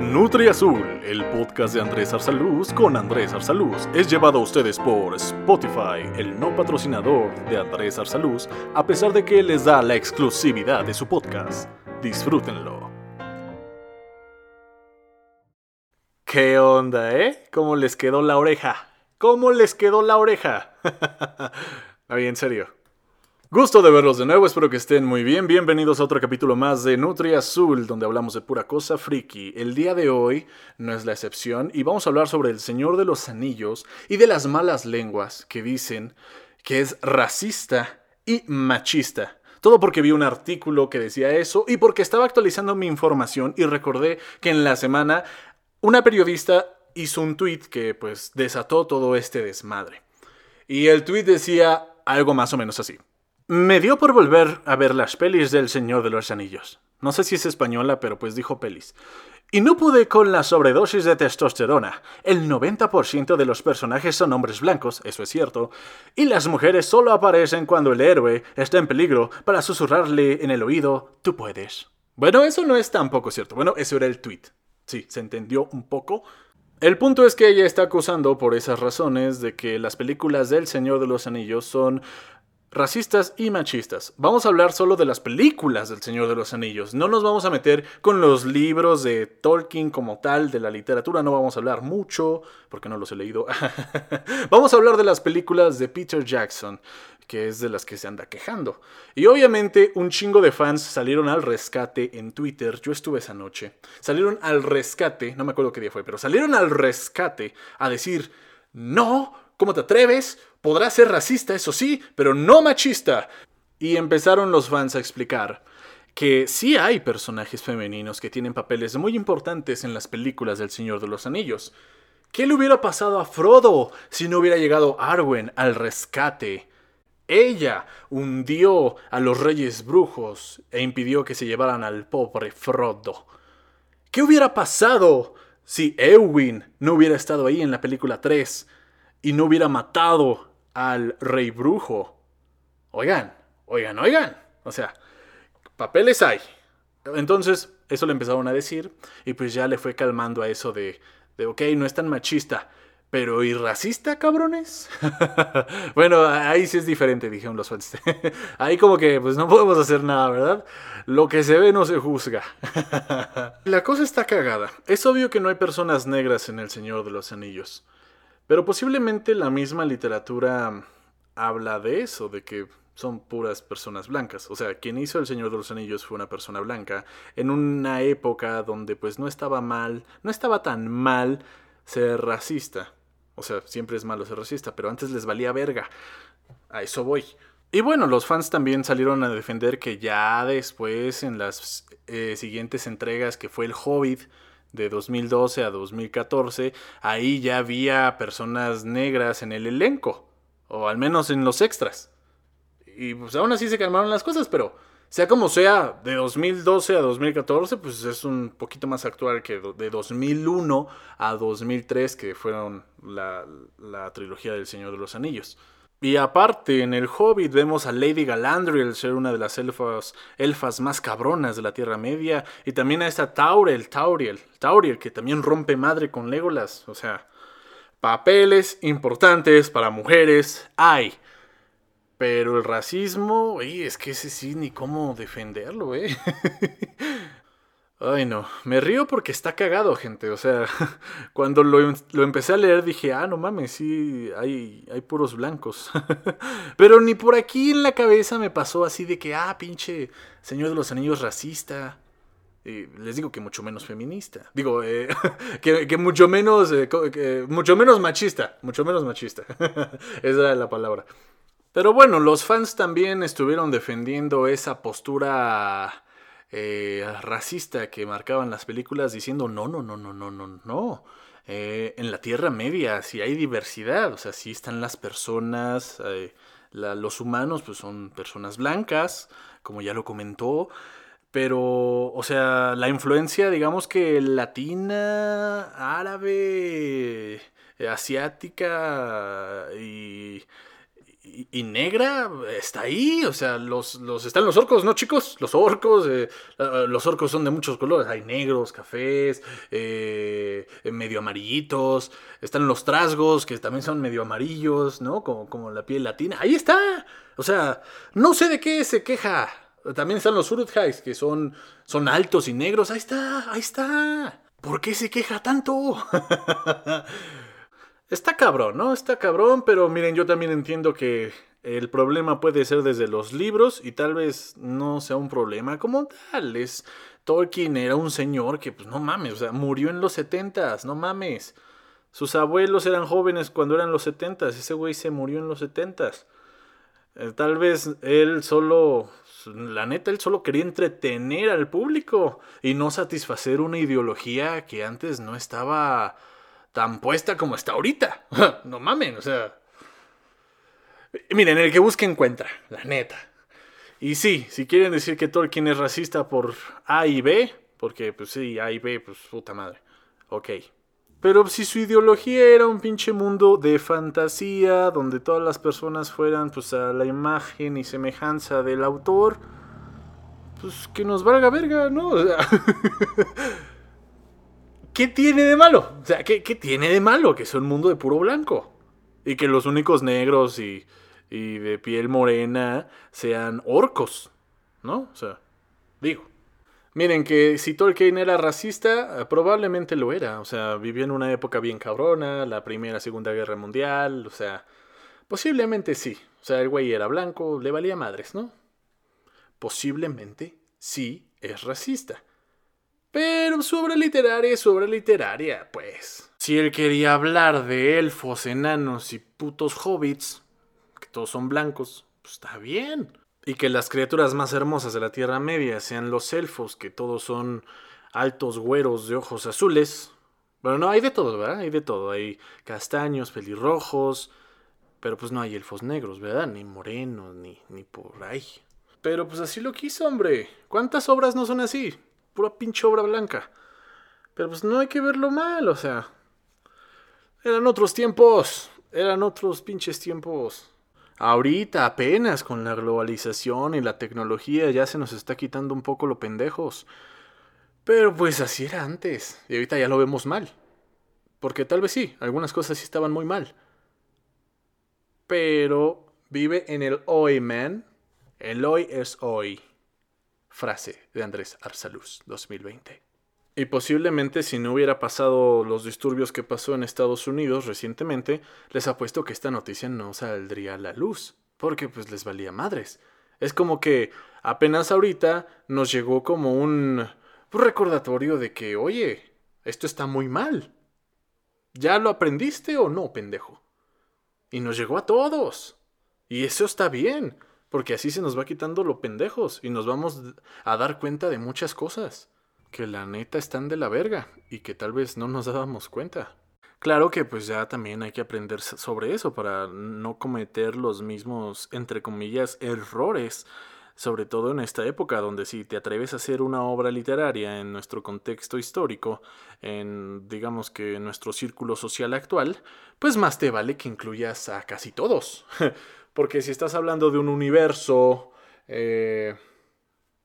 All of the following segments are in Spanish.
Nutri Azul, el podcast de Andrés Arsaluz con Andrés Arsaluz, es llevado a ustedes por Spotify, el no patrocinador de Andrés Arsaluz, a pesar de que les da la exclusividad de su podcast. Disfrútenlo. ¿Qué onda, eh? ¿Cómo les quedó la oreja? ¿Cómo les quedó la oreja? Ahí, en serio. Gusto de verlos de nuevo, espero que estén muy bien. Bienvenidos a otro capítulo más de Nutri Azul, donde hablamos de pura cosa friki. El día de hoy no es la excepción y vamos a hablar sobre el Señor de los Anillos y de las malas lenguas que dicen que es racista y machista. Todo porque vi un artículo que decía eso y porque estaba actualizando mi información y recordé que en la semana una periodista hizo un tweet que pues desató todo este desmadre. Y el tweet decía algo más o menos así. Me dio por volver a ver las pelis del Señor de los Anillos. No sé si es española, pero pues dijo pelis. Y no pude con la sobredosis de testosterona. El 90% de los personajes son hombres blancos, eso es cierto, y las mujeres solo aparecen cuando el héroe está en peligro para susurrarle en el oído, tú puedes. Bueno, eso no es tampoco cierto. Bueno, eso era el tweet. Sí, se entendió un poco. El punto es que ella está acusando por esas razones de que las películas del Señor de los Anillos son racistas y machistas. Vamos a hablar solo de las películas del Señor de los Anillos. No nos vamos a meter con los libros de Tolkien como tal, de la literatura. No vamos a hablar mucho, porque no los he leído. vamos a hablar de las películas de Peter Jackson, que es de las que se anda quejando. Y obviamente un chingo de fans salieron al rescate en Twitter. Yo estuve esa noche. Salieron al rescate, no me acuerdo qué día fue, pero salieron al rescate a decir, no, ¿cómo te atreves? Podrá ser racista, eso sí, pero no machista. Y empezaron los fans a explicar que sí hay personajes femeninos que tienen papeles muy importantes en las películas del Señor de los Anillos. ¿Qué le hubiera pasado a Frodo si no hubiera llegado Arwen al rescate? Ella hundió a los reyes brujos e impidió que se llevaran al pobre Frodo. ¿Qué hubiera pasado si Eowyn no hubiera estado ahí en la película 3 y no hubiera matado al rey brujo. Oigan, oigan, oigan. O sea, papeles hay. Entonces, eso le empezaron a decir y pues ya le fue calmando a eso de, de ok, no es tan machista. Pero ¿y racista, cabrones? bueno, ahí sí es diferente, dijeron los fans. ahí como que pues no podemos hacer nada, ¿verdad? Lo que se ve no se juzga. La cosa está cagada. Es obvio que no hay personas negras en El Señor de los Anillos. Pero posiblemente la misma literatura habla de eso, de que son puras personas blancas. O sea, quien hizo El Señor de los Anillos fue una persona blanca, en una época donde pues no estaba mal, no estaba tan mal ser racista. O sea, siempre es malo ser racista, pero antes les valía verga. A eso voy. Y bueno, los fans también salieron a defender que ya después, en las eh, siguientes entregas, que fue el Hobbit, de 2012 a 2014, ahí ya había personas negras en el elenco, o al menos en los extras. Y pues aún así se calmaron las cosas, pero sea como sea, de 2012 a 2014, pues es un poquito más actual que de 2001 a 2003, que fueron la, la trilogía del Señor de los Anillos. Y aparte, en el Hobbit vemos a Lady Galadriel ser una de las elfas, elfas más cabronas de la Tierra Media. Y también a esta Tauriel, Tauriel, Tauriel, que también rompe madre con Legolas. O sea, papeles importantes para mujeres hay. Pero el racismo, uy, es que ese sí, ni cómo defenderlo, eh. Ay, no. Me río porque está cagado, gente. O sea, cuando lo, empecé a leer dije, ah, no mames, sí, hay, hay puros blancos. Pero ni por aquí en la cabeza me pasó así de que, ah, pinche Señor de los Anillos racista. Y les digo que mucho menos feminista. Digo, eh, que, mucho menos, eh, mucho menos machista. Mucho menos machista. Esa era la palabra. Pero bueno, los fans también estuvieron defendiendo esa postura eh, racista que marcaban las películas diciendo no, no, no, no, no, no, no. Eh, en la Tierra Media si hay diversidad, o sea, sí están las personas, eh, los humanos pues son personas blancas, como ya lo comentó, pero, o sea, la influencia, digamos que latina, árabe, asiática y y, negra está ahí, o sea, los, los están los orcos, ¿no, chicos? Los orcos, eh, los orcos son de muchos colores, hay negros, cafés, eh, medio amarillitos, están los trasgos, que también son medio amarillos, ¿no? Como, como la piel latina, ahí está, o sea, no sé de qué se queja. También están los Uruthais, que son, son altos y negros, ahí está, ahí está. ¿Por qué se queja tanto? Está cabrón, ¿no? Está cabrón, pero miren, yo también entiendo que el problema puede ser desde los libros y tal vez no sea un problema como tal. Es, Tolkien era un señor que, pues no mames, o sea, murió en los setentas, no mames. Sus abuelos eran jóvenes cuando eran los setentas, ese güey se murió en los setentas. Eh, tal vez él solo, la neta, él solo quería entretener al público y no satisfacer una ideología que antes no estaba tan puesta como está ahorita. no mamen, o sea. Miren, el que busque encuentra, la neta. Y sí, si quieren decir que Tolkien es racista por A y B, porque pues sí, A y B, pues puta madre. Ok. Pero si su ideología era un pinche mundo de fantasía, donde todas las personas fueran pues a la imagen y semejanza del autor, pues que nos valga verga, ¿no? O sea, ¿qué tiene de malo? O sea, ¿qué, tiene de malo que sea un mundo de puro blanco? Y que los únicos negros y, de piel morena sean orcos, ¿no? O sea, digo. Miren que si Tolkien era racista, eh, probablemente lo era. O sea, vivió en una época bien cabrona, la Primera, Segunda Guerra Mundial, o sea, posiblemente sí. O sea, el güey era blanco, le valía madres, ¿no? Posiblemente sí es racista. Pero su obra literaria es obra literaria, pues. Si él quería hablar de elfos, enanos y putos hobbits, que todos son blancos, pues está bien. Y que las criaturas más hermosas de la Tierra Media sean los elfos, que todos son altos güeros de ojos azules. Bueno, no, hay de todo, ¿verdad? Hay de todo. Hay castaños, pelirrojos, pero pues no hay elfos negros, ¿verdad? Ni morenos, ni, ni por ahí. Pero pues así lo quiso, hombre. ¿Cuántas obras no son así? Pura pinche obra blanca. Pero pues no hay que verlo mal, o sea. Eran otros tiempos. Eran otros pinches tiempos. Ahorita apenas con la globalización y la tecnología ya se nos está quitando un poco lo pendejos. Pero pues así era antes. Y ahorita ya lo vemos mal. Porque tal vez sí, algunas cosas sí estaban muy mal. Pero vive en el hoy, man. El hoy es hoy. Frase de Andrés Arsaluz, 2020. Y posiblemente si no hubiera pasado los disturbios que pasó en Estados Unidos recientemente, les apuesto que esta noticia no saldría a la luz, porque pues les valía madres. Es como que apenas ahorita nos llegó como un recordatorio de que, oye, esto está muy mal. ¿Ya lo aprendiste o no, pendejo? Y nos llegó a todos. Y eso está bien. Porque así se nos va quitando lo pendejos y nos vamos a dar cuenta de muchas cosas que la neta están de la verga y que tal vez no nos dábamos cuenta. Claro que pues ya también hay que aprender sobre eso para no cometer los mismos, entre comillas, errores, sobre todo en esta época donde si te atreves a hacer una obra literaria en nuestro contexto histórico, en digamos que en nuestro círculo social actual, pues más te vale que incluyas a casi todos. Porque si estás hablando de un universo eh,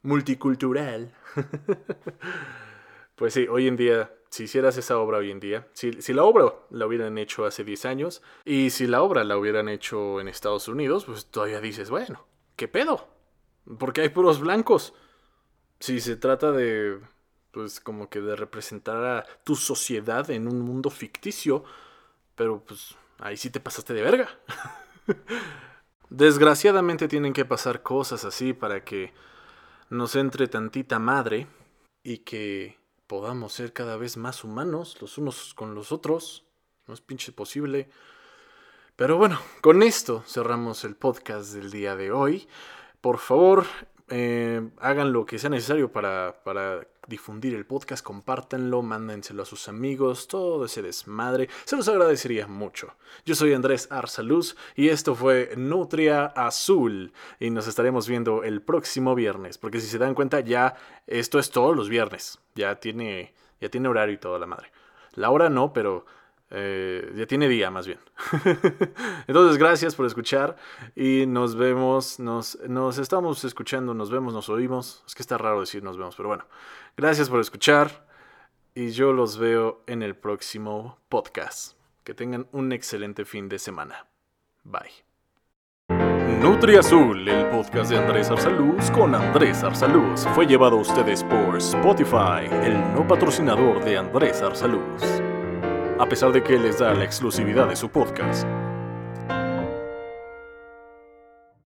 multicultural, pues sí, hoy en día, si hicieras esa obra hoy en día, si, si, la obra la hubieran hecho hace 10 años y si la obra la hubieran hecho en Estados Unidos, pues todavía dices, bueno, ¿qué pedo? Porque hay puros blancos. Si se trata de, pues como que de representar a tu sociedad en un mundo ficticio, pero pues ahí sí te pasaste de verga. Desgraciadamente tienen que pasar cosas así para que nos entre tantita madre y que podamos ser cada vez más humanos los unos con los otros. No es pinche posible. Pero bueno, con esto cerramos el podcast del día de hoy. Por favor, eh, hagan lo que sea necesario para, para difundir el podcast, compártanlo, mándenselo a sus amigos, todo ese desmadre. Se los agradecería mucho. Yo soy Andrés Arsaluz y esto fue Nutria Azul. Y nos estaremos viendo el próximo viernes. Porque si se dan cuenta, ya esto es todos los viernes. Ya tiene, ya tiene horario y toda la madre. La hora no, pero Eh, ya tiene día, más bien. Entonces, gracias por escuchar y nos vemos, nos, nos estamos escuchando, nos vemos, nos oímos. Es que está raro decir nos vemos, pero bueno. Gracias por escuchar y yo los veo en el próximo podcast. Que tengan un excelente fin de semana. Bye. Nutri Azul, el podcast de Andrés Arsaluz con Andrés Arsaluz, fue llevado a ustedes por Spotify, el no patrocinador de Andrés Arsaluz a pesar de que les da la exclusividad de su podcast.